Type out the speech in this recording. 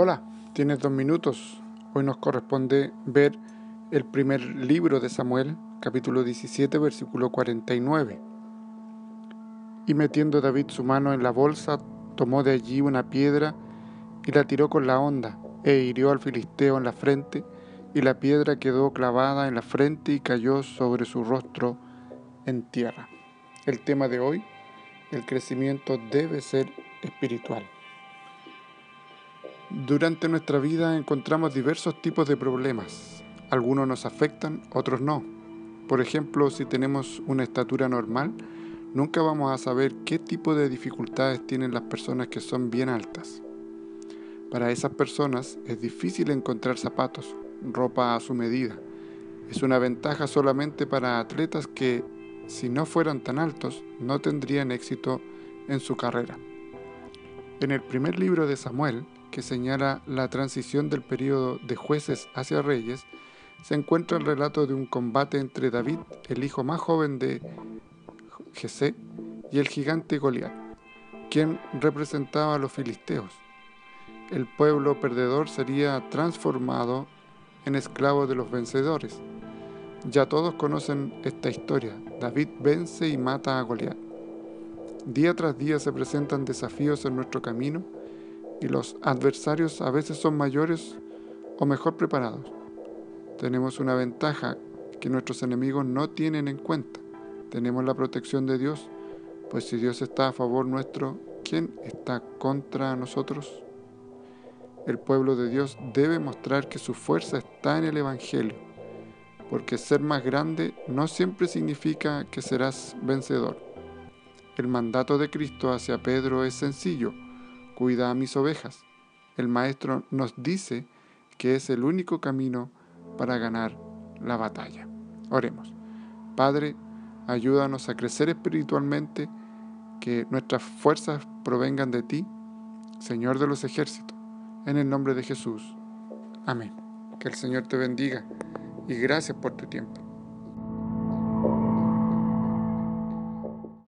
Hola, tienes dos minutos. Hoy nos corresponde ver el primer libro de Samuel, capítulo 17, versículo 49. Y metiendo David su mano en la bolsa, tomó de allí una piedra y la tiró con la honda, e hirió al filisteo en la frente, y la piedra quedó clavada en la frente y cayó sobre su rostro en tierra. El tema de hoy, el crecimiento debe ser espiritual. Durante nuestra vida encontramos diversos tipos de problemas. Algunos nos afectan, otros no. Por ejemplo, si tenemos una estatura normal, nunca vamos a saber qué tipo de dificultades tienen las personas que son bien altas. Para esas personas es difícil encontrar zapatos, ropa a su medida. Es una ventaja solamente para atletas que, si no fueran tan altos, no tendrían éxito en su carrera. En el primer libro de Samuel, que señala la transición del periodo de jueces hacia reyes, se encuentra el relato de un combate entre David, el hijo más joven de Jesé, y el gigante Goliat, quien representaba a los filisteos. El pueblo perdedor sería transformado en esclavo de los vencedores. Ya todos conocen esta historia. David vence y mata a Goliat. Día tras día se presentan desafíos en nuestro camino y los adversarios a veces son mayores o mejor preparados. Tenemos una ventaja que nuestros enemigos no tienen en cuenta. Tenemos la protección de Dios, pues si Dios está a favor nuestro, ¿quién está contra nosotros? El pueblo de Dios debe mostrar que su fuerza está en el Evangelio, porque ser más grande no siempre significa que serás vencedor. El mandato de Cristo hacia Pedro es sencillo, cuida a mis ovejas. El Maestro nos dice que es el único camino para ganar la batalla. Oremos. Padre, ayúdanos a crecer espiritualmente, que nuestras fuerzas provengan de ti, Señor de los ejércitos, en el nombre de Jesús. Amén. Que el Señor te bendiga y gracias por tu tiempo.